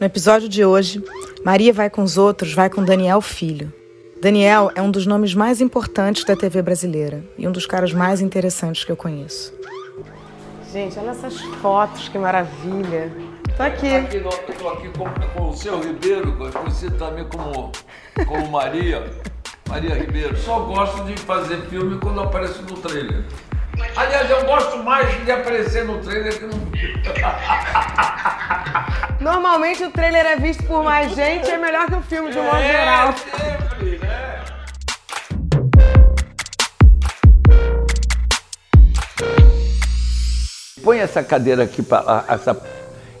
No episódio de hoje, Maria vai com os outros, vai com Daniel Filho. Daniel é um dos nomes mais importantes da TV brasileira e um dos caras mais interessantes que eu conheço. Gente, olha essas fotos, que maravilha. Tá aqui. Estou aqui, tô aqui com, com, o seu Ribeiro, conhecido também como, como Maria. Maria Ribeiro. Só gosto de fazer filme quando apareço no trailer. Aliás, eu gosto mais de aparecer no trailer que no Normalmente o trailer é visto por mais gente, é melhor que o filme de um modo é, geral. Sempre, né? Põe essa cadeira aqui para lá, essa,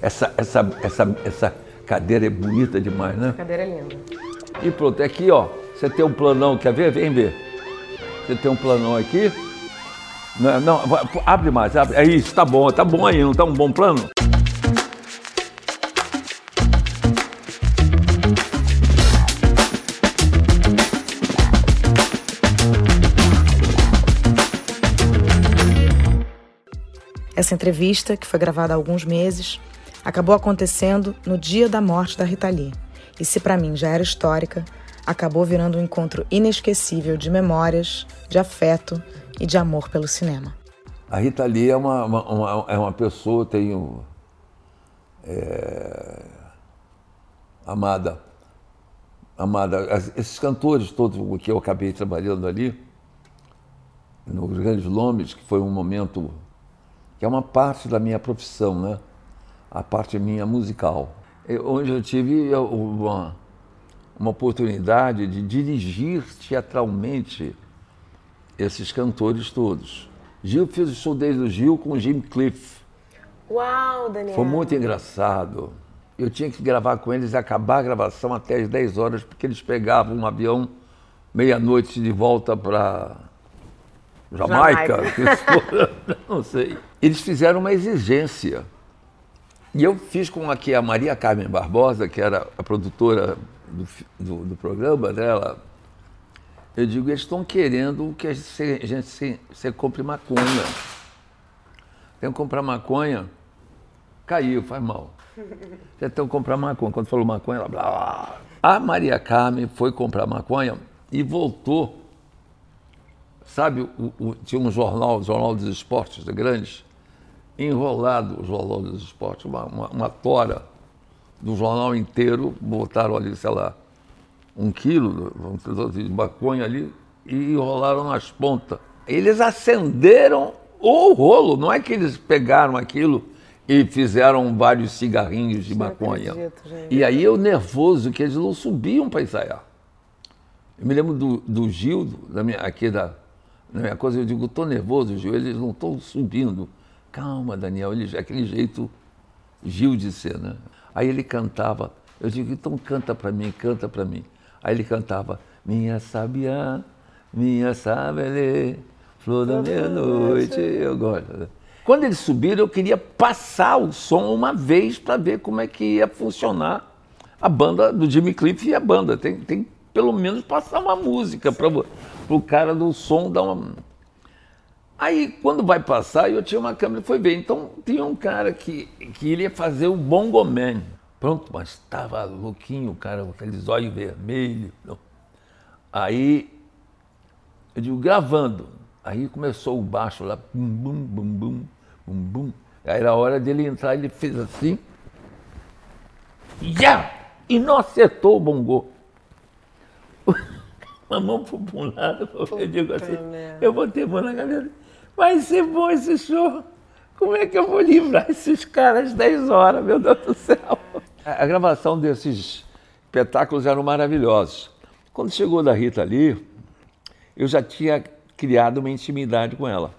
essa, essa, essa, essa cadeira é bonita demais, né? Cadeira é linda. E pronto, aqui ó, você tem um planão, quer ver? Vem ver. Você tem um planão aqui. Não, não abre mais, abre. É isso, tá bom, tá bom aí, não tá um bom plano? Essa entrevista, que foi gravada há alguns meses, acabou acontecendo no dia da morte da Rita Lee. E se para mim já era histórica, acabou virando um encontro inesquecível de memórias, de afeto e de amor pelo cinema. A Rita Lee é uma, uma, uma é uma pessoa, tenho é, amada, amada. Esses cantores todos que eu acabei trabalhando ali, nos Grandes Lomes, que foi um momento que é uma parte da minha profissão, né? a parte minha musical. onde eu tive uma, uma oportunidade de dirigir teatralmente esses cantores todos. Gil fez o show desde o Gil com o Jim Cliff. Uau, Daniel! Foi muito engraçado. Eu tinha que gravar com eles e acabar a gravação até as 10 horas, porque eles pegavam um avião meia-noite de volta para Jamaica, Jamaica. não sei. Eles fizeram uma exigência. E eu fiz com aqui a Maria Carmen Barbosa, que era a produtora do, do, do programa dela. Eu digo, eles estão querendo que a gente, a gente se, se compre maconha. Tem que comprar maconha. Caiu, faz mal. Você tem que comprar maconha. Quando falou maconha, ela blá, blá. A Maria Carmen foi comprar maconha e voltou Sabe, o, o, tinha um jornal, o Jornal dos Esportes, grandes, enrolado o Jornal dos Esportes, uma, uma, uma tora do jornal inteiro, botaram ali, sei lá, um quilo de maconha ali e enrolaram nas pontas. Eles acenderam o rolo, não é que eles pegaram aquilo e fizeram vários cigarrinhos de maconha. Acredito, e aí eu nervoso que eles não subiam para ensaiar. Eu me lembro do, do Gildo, da minha, aqui da, na minha coisa, eu digo, estou nervoso, Gil, eles não estão subindo. Calma, Daniel, ele, aquele jeito Gil de ser, né? Aí ele cantava, eu digo, então canta para mim, canta para mim. Aí ele cantava, minha sabiá, minha sabelê, flor da meia-noite, eu gosto. Quando eles subiram, eu queria passar o som uma vez para ver como é que ia funcionar a banda do Jimmy Cliff e a banda. Tem, tem pelo menos passar uma música para o cara do som dar uma. Aí, quando vai passar, eu tinha uma câmera e foi ver. Então, tinha um cara que, que iria fazer o Bongo Man. Pronto, mas estava louquinho o cara, com aqueles olhos vermelhos. Aí, eu digo, gravando. Aí começou o baixo lá, bum, bum, bum, bum, bum, bum. Aí era a hora dele entrar, ele fez assim. Yeah! E não acertou o bongô. Uma mão para um lado, eu digo assim, eu vou ter mão na cabeça. Vai ser bom esse show. Como é que eu vou livrar esses caras 10 horas, meu Deus do céu? A, gravação desses espetáculos eram maravilhosos. Quando chegou da Rita ali, eu já tinha criado uma intimidade com ela.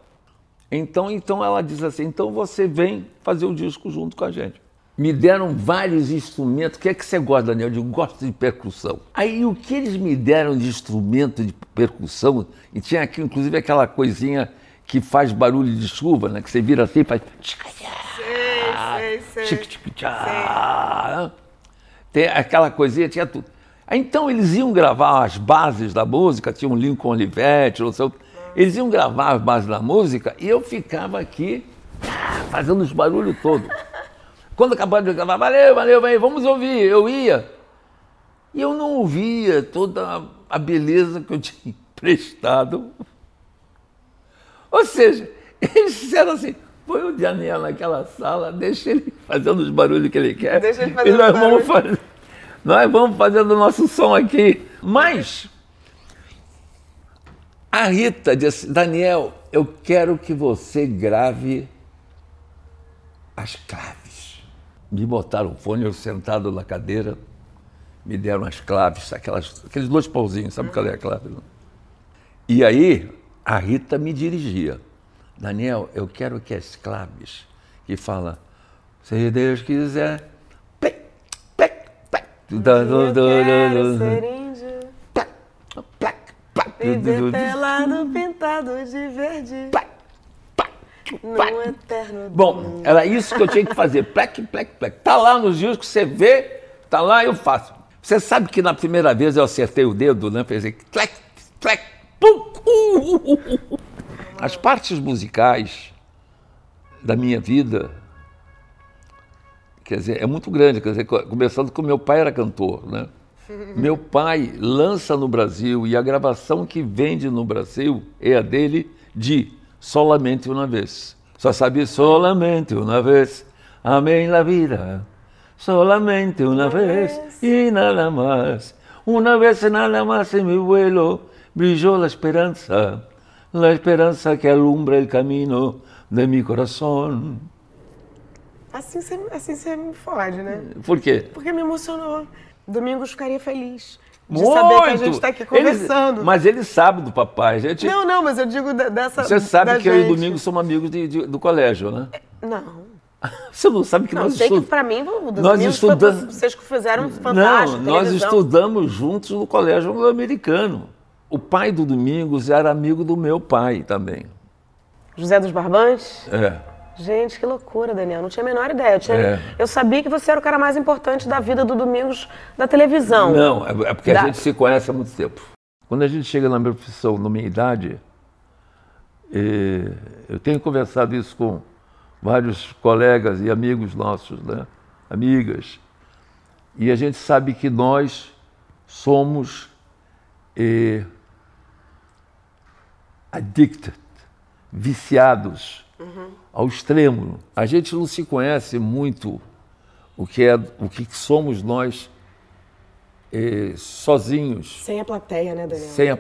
Então, então ela diz assim: então você vem fazer o disco junto com a gente me deram vários instrumentos. O que é que você gosta, Daniel? Eu digo, gosto de percussão. Aí o que eles me deram de instrumento de percussão, e tinha aqui inclusive aquela coisinha que faz barulho de chuva, né? Que você vira assim e faz. Sei, sei, sei. Tem aquela coisinha, tinha tudo. Então eles iam gravar as bases da música, tinha um Lincoln Olivetti, não sei Eles iam gravar as bases da música e eu ficava aqui fazendo os barulhos todos. Quando acabava de gravar, valeu, valeu, valeu, vamos ouvir. Eu ia. E eu não ouvia toda a beleza que eu tinha emprestado. Ou seja, eles disseram assim, põe o Daniel naquela sala, deixa ele fazendo os barulhos que ele quer. Deixa ele fazendo e nós vamos fazer, nós vamos fazendo o nosso som aqui. Mas a Rita disse, Daniel, eu quero que você grave as claves. Me botaram o fone, eu sentado na cadeira, me deram as claves, aquelas, aqueles dois pauzinhos, sabe qual é a clave? E aí a Rita me dirigia. Daniel, eu quero que as claves que fala, se Deus quiser, plec, plec, plec, eu quero ser índio, plec, plec, plec, viver pelado pintado de verde, num eterno Bom, era isso que eu tinha que fazer, plec, plec, plec. Tá lá nos discos, você vê, tá lá, eu faço. Você sabe que na primeira vez eu acertei o dedo, né? Fez plec, plec, pum. As partes musicais da minha vida, quer dizer, é muito grande. Quer dizer, começando com meu pai era cantor, né? Meu pai lança no Brasil e a gravação que vende no Brasil é a dele de Solamente uma vez. Só sabe solamente uma vez. Amém la vida. Solamente uma vez e nada mais. Uma vez e nada mais em meu vuelo brilló a esperança. la esperanza que alumbra el camino de mi corazón. Assim você, assim você me fode, né? Por quê? Porque me emocionou. Domingos ficaria feliz. De Muito! saber que a gente está aqui conversando. Ele, mas ele sabe do papai. A gente, Não, não, mas eu digo de- dessa. você sabe que eu e o gente. Domingos somos amigos de- de- do colégio, né? Não. Você não sabe que Não, nós sei que estudamos. pra mim, o Nós estudamos- vocês que fizeram um Não, fantástico. nós televisão. estudamos juntos no colégio anglo-americano. O pai do Domingos era amigo do meu pai também. José dos Barbães? É. Gente, que loucura, Daniel. Não tinha a menor ideia. Eu, tinha- É. eu sabia que você era o cara mais importante da vida do Domingos da televisão. Não, é é porque Da- a gente se conhece há muito tempo. Quando a gente chega na minha profissão, na minha idade, eu tenho conversado isso com vários colegas e amigos nossos, né? amigas, e a gente sabe que nós somos addicted, viciados ao extremo. A gente não se conhece muito o que é o que somos nós eh, sozinhos, Sem a plateia, né, Daniel? sem a,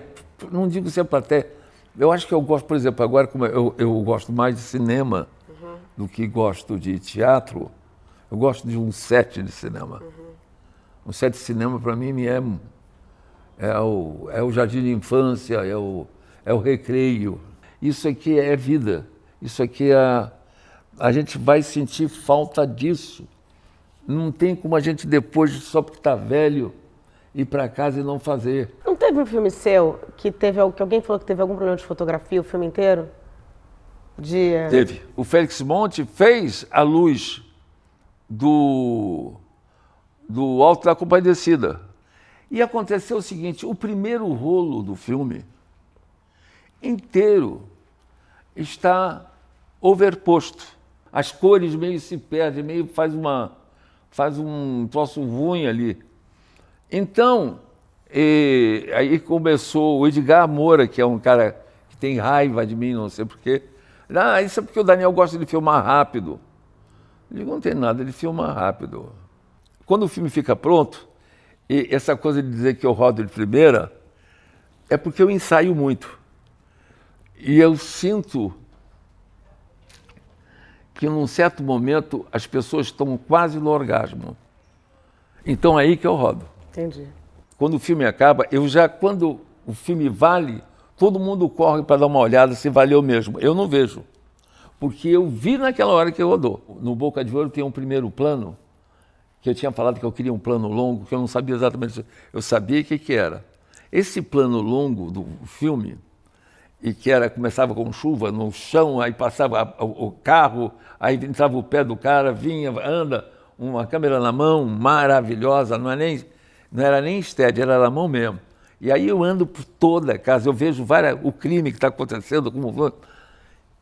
não digo sem a plateia. Eu acho que eu gosto, por exemplo, agora como eu, eu gosto mais de cinema do que gosto de teatro, eu gosto de um set de cinema. Um set de cinema para mim é é o, é o jardim de infância, é o, é o recreio. Isso aqui é vida. Isso aqui é. A gente vai sentir falta disso. Não tem como a gente, depois, só porque está velho, ir para casa e não fazer. Não teve um filme seu que teve que alguém falou que teve algum problema de fotografia o filme inteiro? De Teve. O Félix Monte fez a luz do, do Alto da Compadecida. E aconteceu o seguinte: o primeiro rolo do filme inteiro está overposto. As cores meio se perdem, meio faz uma faz um troço ruim ali. Então, eh, aí começou o Edgar Moura, que é um cara que tem raiva de mim, não sei porquê. Ah, isso é porque o Daniel gosta de filmar rápido. Eu digo, não tem nada, ele filma rápido. Quando o filme fica pronto, e essa coisa de dizer que eu rodo de primeira, é porque eu ensaio muito. E eu sinto que num certo momento as pessoas estão quase no orgasmo. Então é aí que eu rodo. Entendi. Quando o filme acaba, eu já, quando o filme vale, todo mundo corre para dar uma olhada se valeu mesmo. Eu não vejo. Porque eu vi naquela hora que rodou. No Boca de Ouro tem um primeiro plano, que eu tinha falado que eu queria um plano longo, que eu não sabia exatamente. Eu sabia o que, que era. Esse plano longo do filme, e que era começava com chuva no chão, aí passava o, carro, aí entrava o pé do cara, vinha, anda, uma câmera na mão, maravilhosa, não, é nem, não era nem steady, era na mão mesmo. E aí eu ando por toda a casa, eu vejo várias, o crime que está acontecendo, como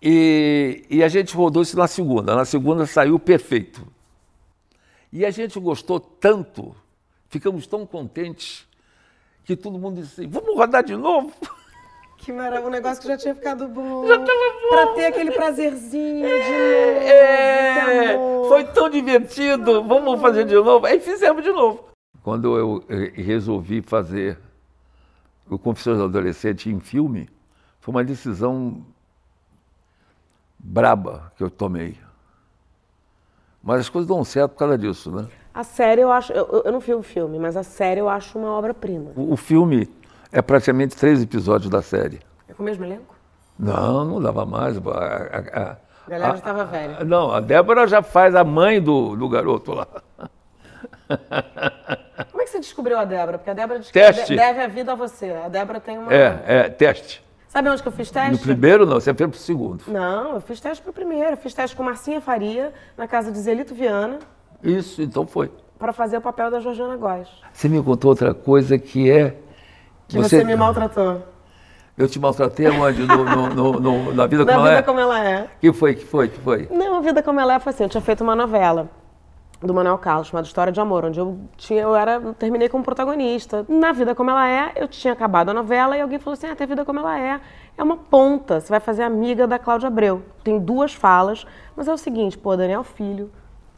e, e a gente rodou isso na segunda. Na segunda saiu perfeito. E a gente gostou tanto, ficamos tão contentes, que todo mundo disse assim, vamos rodar de novo? Que maravilha, um negócio que já tinha ficado bom. Já estava bom. Pra ter aquele prazerzinho de novo. É, foi tão divertido, vamos fazer de novo. Aí fizemos de novo. Quando eu eh, resolvi fazer o Confissões do Adolescente em filme, foi uma decisão braba que eu tomei. Mas as coisas dão certo por causa disso, né? A série eu acho, eu, eu não vi o filme, mas a série eu acho uma obra-prima. O, o filme é praticamente três episódios da série. É com o mesmo elenco? Não, não dava mais. A, a, a galera já estava velha. Não, a Débora já faz a mãe do, do garoto lá. Como é que você descobriu a Débora? Porque a Débora teste. deve a vida a você. A Débora tem uma. É, é, teste. Sabe onde que eu fiz teste? No primeiro não, você fez pro segundo. Não, eu fiz teste pro primeiro. Eu fiz teste com Marcinha Faria, na casa de Zelito Viana. Isso, então foi. Para fazer o papel da Georgiana Góes. Você me contou outra coisa que é. Que você, você me maltratou. Eu te maltratei onde? No, no, no, na vida como na ela vida é? como ela é. que foi, que foi, que foi? Não, a vida como ela é foi assim. Eu tinha feito uma novela do Manuel Carlos, chamada História de Amor, onde eu tinha, eu era, terminei como protagonista. Na vida como ela é, eu tinha acabado a novela e alguém falou assim: "Ah, tem a vida como ela é. É uma ponta, você vai fazer amiga da Cláudia Abreu". Tem duas falas, mas é o seguinte, pô, Daniel Filho,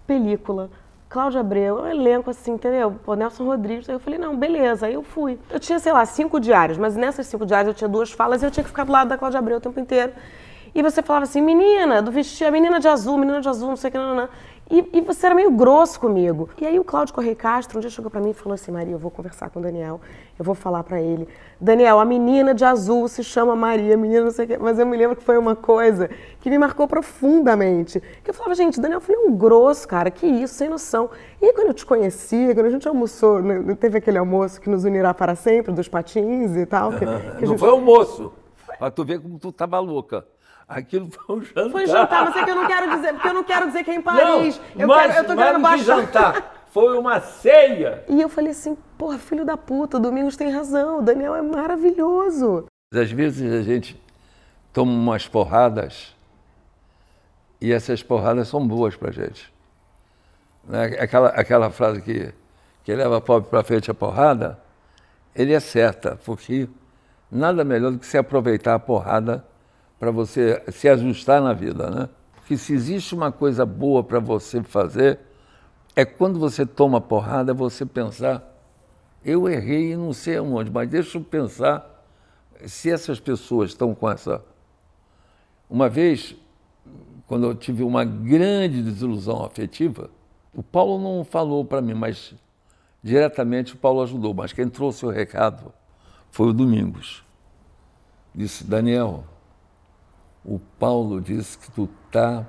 película, Cláudia Abreu, um elenco assim, entendeu? Pô, Nelson Rodrigues. Aí eu falei, não, beleza. Aí eu fui. Eu tinha, sei lá, cinco diários, mas nessas cinco diários eu tinha duas falas e eu tinha que ficar do lado da Cláudia Abreu o tempo inteiro. E você falava assim, menina, do vestido, a menina de azul, menina de azul, não sei o que, não, não. E, e, você era meio grosso comigo. E aí o Cláudio Correia Castro um dia chegou para mim e falou assim, Maria, eu vou conversar com o Daniel, eu vou falar para ele. Daniel, a menina de azul se chama Maria, menina não sei o que. Mas eu me lembro que foi uma coisa que me marcou profundamente. Que eu falava, gente, Daniel foi um grosso, cara, que isso, sem noção. E aí quando eu te conhecia, quando a gente almoçou, né, teve aquele almoço que nos unirá para sempre, dos patins e tal. Que, que não gente... foi almoço, pra tu ver como tu tava louca. Aquilo foi um jantar. Foi jantar, mas é que eu não quero dizer, porque eu não quero dizer que é em Paris. Não, eu, mas, quero, eu tô querendo baixar. jantar. Foi uma ceia. E eu falei assim, porra, filho da puta, o Domingos tem razão, o Daniel é maravilhoso. Às vezes a gente toma umas porradas e essas porradas são boas pra gente. Né? Aquela, aquela frase que, que leva pobre pra frente a porrada, ele é certa, porque nada melhor do que se aproveitar a porrada para você se ajustar na vida, né? Porque se existe uma coisa boa para você fazer, é quando você toma porrada, você pensar, eu errei e não sei aonde, mas deixa eu pensar se essas pessoas estão com essa. Uma vez, quando eu tive uma grande desilusão afetiva, o Paulo não falou para mim, mas diretamente o Paulo ajudou, mas quem trouxe o recado foi o Domingos. Disse, Daniel, o Paulo diz que tu tá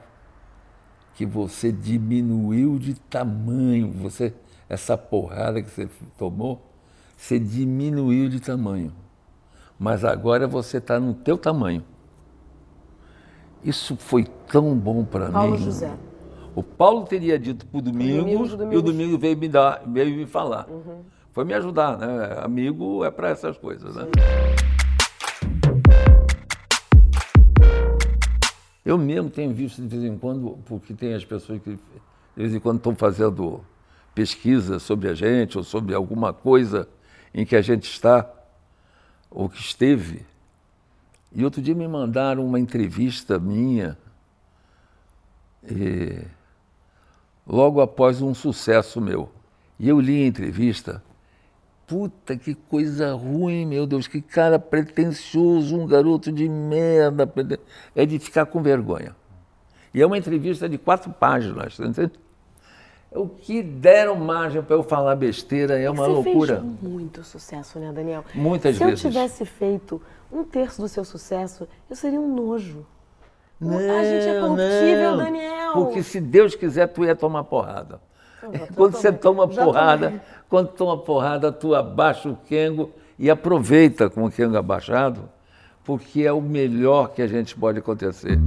que você diminuiu de tamanho, você essa porrada que você tomou, você diminuiu de tamanho. Mas agora você está no teu tamanho. Isso foi tão bom para mim. Paulo José. O Paulo teria dito para o Domingos, e o Domingo veio me dar, veio me falar. Uhum. Foi me ajudar, né? Amigo é para essas coisas, né? Eu mesmo tenho visto de vez em quando, porque tem as pessoas que de vez em quando estão fazendo pesquisa sobre a gente ou sobre alguma coisa em que a gente está ou que esteve. E outro dia me mandaram uma entrevista minha e, logo após um sucesso meu. E eu li a entrevista puta, que coisa ruim, meu Deus, que cara pretencioso, um garoto de merda. É de ficar com vergonha. E é uma entrevista de quatro páginas, tá entendendo? O que deram margem para eu falar besteira é uma Você loucura. Fez muito sucesso, né, Daniel? Muitas Se vezes. Se eu tivesse feito um terço do seu sucesso, eu seria um nojo. Não, a gente é corruptível, não, Daniel. Porque se Deus quiser, tu ia tomar porrada. Quando você toma porrada, quando toma porrada, tu abaixa o Kengo e aproveita com o Kengo abaixado, porque é o melhor que a gente pode acontecer.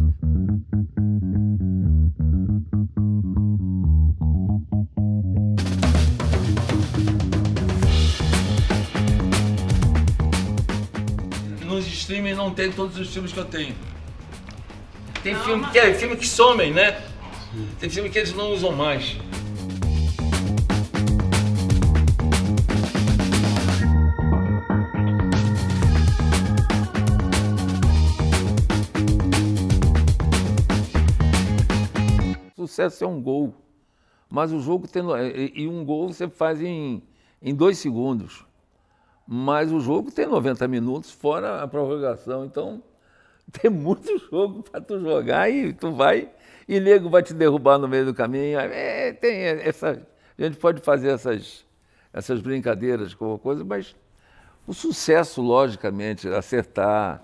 Nos streaming não tem todos os filmes que eu tenho. Tem filme que é filme que somem, né? Tem filme que eles não usam mais. Sucesso é um gol. Mas o jogo tem. E um gol você faz em, em dois segundos. Mas o jogo tem 90 minutos, fora a prorrogação. Então, tem muito jogo para tu jogar e tu vai. E nego vai te derrubar no meio do caminho. É, tem essa. A gente pode fazer essas, essas brincadeiras com coisa, mas o sucesso, logicamente, acertar.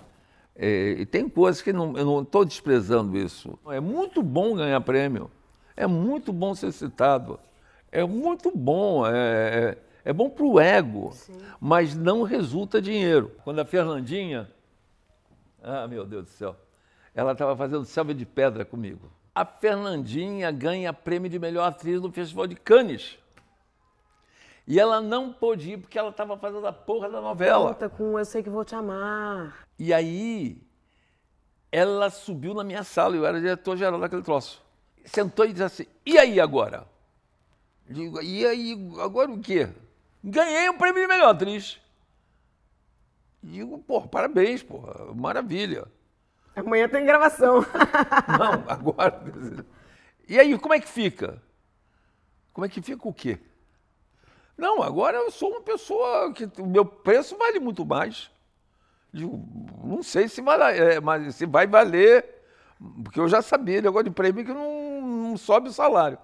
É, e tem coisas que não, eu não estou desprezando isso. É muito bom ganhar prêmio. É muito bom ser citado. É muito bom. É, é, é bom para o ego, Sim. mas não resulta dinheiro. Quando a Fernandinha. Ah, meu Deus do céu. Ela estava fazendo selva de pedra comigo. A Fernandinha ganha prêmio de melhor atriz no Festival de Cannes. E ela não pôde ir porque ela estava fazendo a porra da novela. Conta com Eu Sei Que Vou Te Amar. E aí, ela subiu na minha sala, eu era diretor-geral daquele troço. Sentou e disse assim, e aí agora? Digo, e aí, agora o quê? Ganhei o prêmio de melhor atriz. Digo, porra, parabéns, porra, maravilha. Amanhã tem gravação. Não, agora. E aí, como é que fica? Como é que fica o quê? Não, agora eu sou uma pessoa que o meu preço vale muito mais. Digo, não sei se, vai, é, se vai valer, porque eu já sabia, negócio de prêmio que não, não sobe o salário.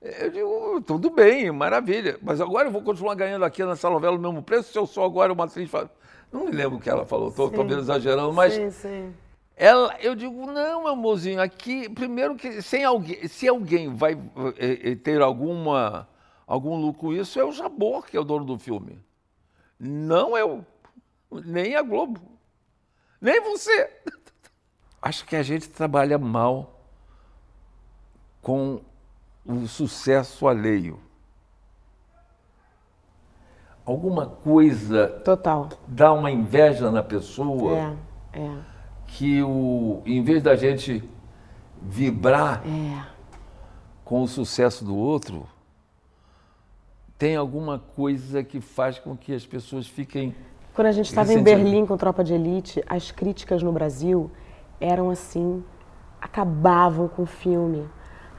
Eu digo, tudo bem, maravilha, mas agora eu vou continuar ganhando aqui nessa novela o mesmo preço se eu sou agora uma atriz. Não me lembro o que ela falou, estou exagerando, mas. Sim, sim. Ela, eu digo, não, meu mozinho, aqui, primeiro que sem alguém, se alguém vai é, ter alguma algum lucro isso, é o Jabor que é o dono do filme. Não eu, nem a Globo, nem você. Acho que a gente trabalha mal com o sucesso alheio. Alguma coisa Total. dá uma inveja na pessoa é, é. que o, em vez da gente vibrar é. com o sucesso do outro, tem alguma coisa que faz com que as pessoas fiquem. Quando a gente estava em Berlim com Tropa de Elite, as críticas no Brasil eram assim, acabavam com o filme.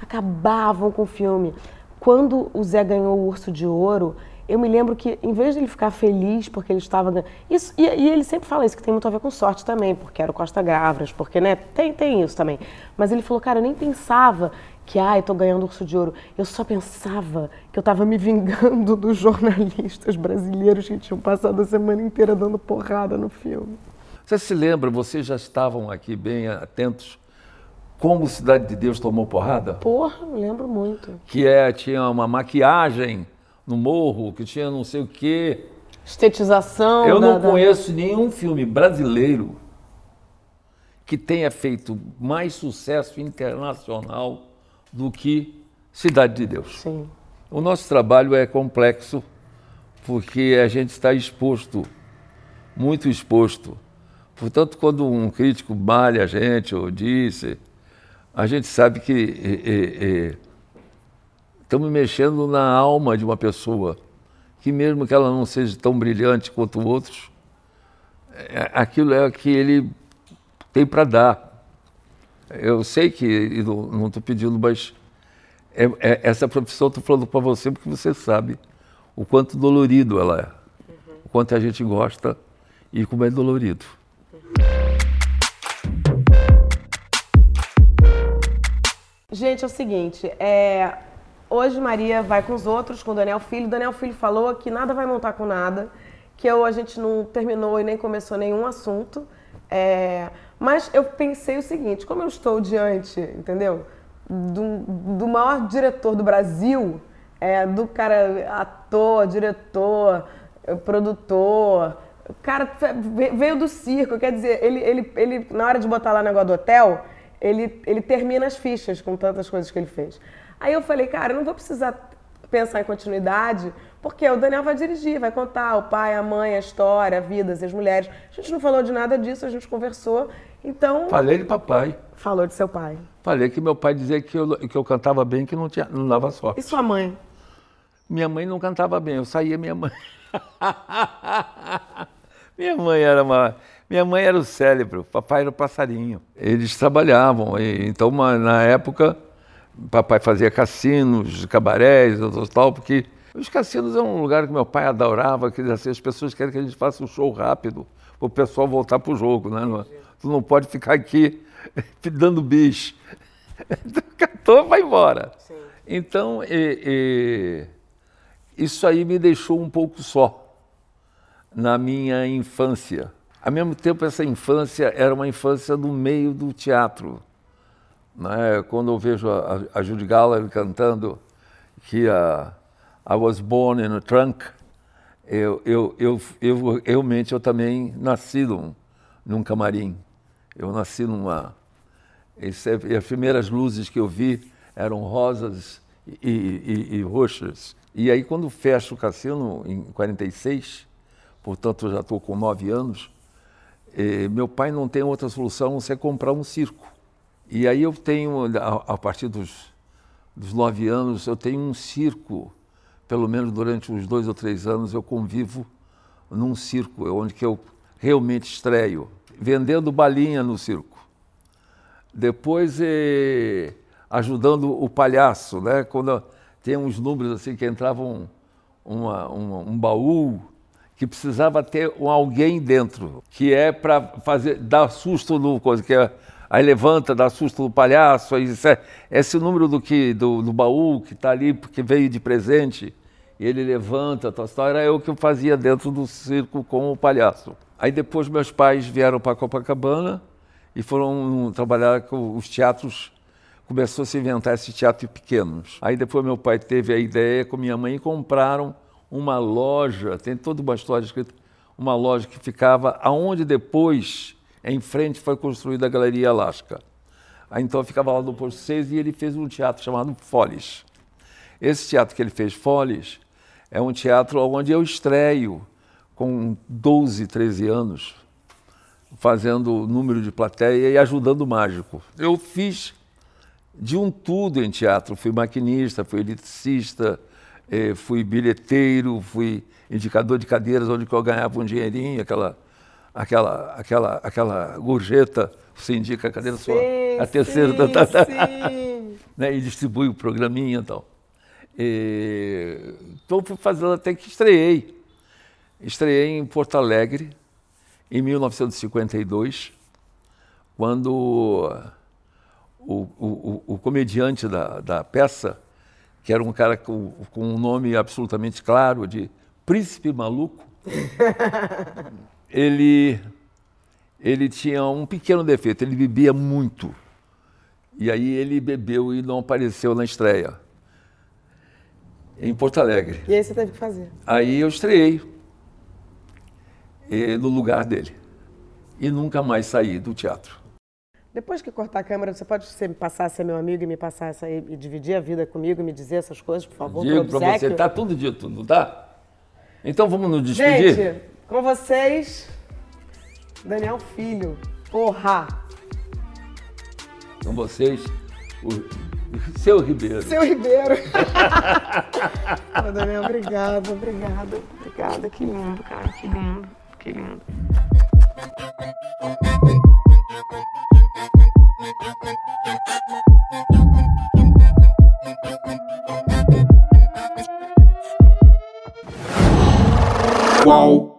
Acabavam com o filme. Quando o Zé ganhou o Urso de Ouro, eu me lembro que, em vez de ele ficar feliz porque ele estava ganhando. Isso, e, e, ele sempre fala isso, que tem muito a ver com sorte também, porque era o Costa Gavras, porque, né, tem, tem isso também. Mas ele falou, cara, eu nem pensava que, ah, eu tô ganhando Urso de Ouro. Eu só pensava que eu estava me vingando dos jornalistas brasileiros que tinham passado a semana inteira dando porrada no filme. Você se lembra, vocês já estavam aqui bem atentos como Cidade de Deus tomou porrada? Porra, lembro muito. Que é, tinha uma maquiagem no morro, que tinha não sei o quê. Estetização. Eu da, não conheço nenhum filme brasileiro que tenha feito mais sucesso internacional do que Cidade de Deus. Sim. O nosso trabalho é complexo porque a gente está exposto, muito exposto. Portanto, quando um crítico malha a gente ou disse, a gente sabe que é, é, estamos mexendo na alma de uma pessoa, que mesmo que ela não seja tão brilhante quanto outros, é, aquilo é o que ele tem para dar. Eu sei que, não estou pedindo, mas é, é, essa profissão estou falando para você porque você sabe o quanto dolorido ela é, uhum. o quanto a gente gosta e como é dolorido. Gente, é o seguinte, é, Hoje Maria vai com os outros, com o Daniel Filho. O Daniel Filho falou que nada vai montar com nada, que eu, a gente não terminou e nem começou nenhum assunto. É, mas eu pensei o seguinte, como eu estou diante, entendeu? Do, do maior diretor do Brasil, é, do cara ator, diretor, produtor, o cara veio do circo, quer dizer, ele, ele, ele na hora de botar lá o negócio do hotel, ele, ele termina as fichas com tantas coisas que ele fez. Aí eu falei, cara, eu não vou precisar pensar em continuidade, porque o Daniel vai dirigir, vai contar o pai, a mãe, a história, a vida, as mulheres. A gente não falou de nada disso, a gente conversou. Então. Falei de papai. Falou de seu pai. Falei que meu pai dizia que eu, que eu cantava bem, que não, tinha, não dava sorte. E sua mãe? Minha mãe não cantava bem, eu saía minha mãe. minha mãe era uma. Minha mãe era o cérebro, papai era o passarinho. Eles trabalhavam, e, então uma, na época papai fazia cassinos, cabarés, tal, porque os cassinos é um lugar que meu pai adorava, que assim, as pessoas querem que a gente faça um show rápido, para o pessoal voltar para o jogo, né? Tu não pode ficar aqui dando bicho. Cantou, vai embora. Sim. Então, e, e, isso aí me deixou um pouco só na minha infância. Ao mesmo tempo, essa infância era uma infância no meio do teatro. Né? Quando eu vejo a, a Judy Garland cantando que a I was born in a trunk, eu, eu, eu, eu realmente eu também nasci num, num camarim. Eu nasci numa... É, as primeiras luzes que eu vi eram rosas e, e, e roxas. E aí, quando fecha o cassino, em 46, portanto, eu já estou com nove anos, eh, meu pai não tem outra solução a ser comprar um circo. E aí eu tenho, a, a partir dos, dos nove anos, eu tenho um circo, pelo menos durante uns dois ou três anos, eu convivo num circo, onde que eu realmente estreio, vendendo balinha no circo. Depois, eh, ajudando o palhaço, né? Quando tem uns números assim que entravam uma, um baú que precisava ter um alguém dentro, que é para fazer dar susto no coisa que é aí levanta, dá susto no palhaço, aí esse, esse número do que do, do baú que está ali porque veio de presente, e ele levanta, tal, tal, era eu que eu fazia dentro do circo com o palhaço. Aí depois meus pais vieram para Copacabana e foram trabalhar com os teatros começou a se inventar esse teatro pequenos. Aí depois meu pai teve a ideia com minha mãe compraram uma loja, tem toda uma história escrita, uma loja que ficava aonde depois, em frente, foi construída a Galeria Alaska. Então ficava lá no Posto 6 e ele fez um teatro chamado Foles. Esse teatro que ele fez, Foles, é um teatro onde eu estreio com 12, 13 anos, fazendo número de plateia e ajudando o mágico. Eu fiz de um tudo em teatro. Fui maquinista, fui eletricista, fui bilheteiro, fui indicador de cadeiras onde eu ganhava um dinheirinho, aquela, aquela, aquela, aquela gorjeta, você indica a cadeira sim, só, a terceira, sim, tá, tá, né, e distribui o programinha e tal. E, então fui fazendo até que estreiei. Estreiei em Porto Alegre, em 1952, quando o, o, o comediante da, da, peça, que era um cara com, com um nome absolutamente claro de Príncipe Maluco, ele, ele tinha um pequeno defeito, ele bebia muito. E aí ele bebeu e não apareceu na estreia, em Porto Alegre. E aí você teve que fazer? Aí eu estreiei eh, no lugar dele. E nunca mais saí do teatro. Depois que cortar a câmera, você pode ser, passar a ser meu amigo e me passar essa e dividir a vida comigo, me dizer essas coisas, por favor? Digo para você, tá tudo dito, não tá? Então vamos nos despedir? Gente, com vocês, Daniel Filho. Porra! Com vocês, o Seu Ribeiro. Seu Ribeiro. Daniel, obrigado, obrigado, obrigada. Que lindo, cara, que lindo, que lindo. Qual?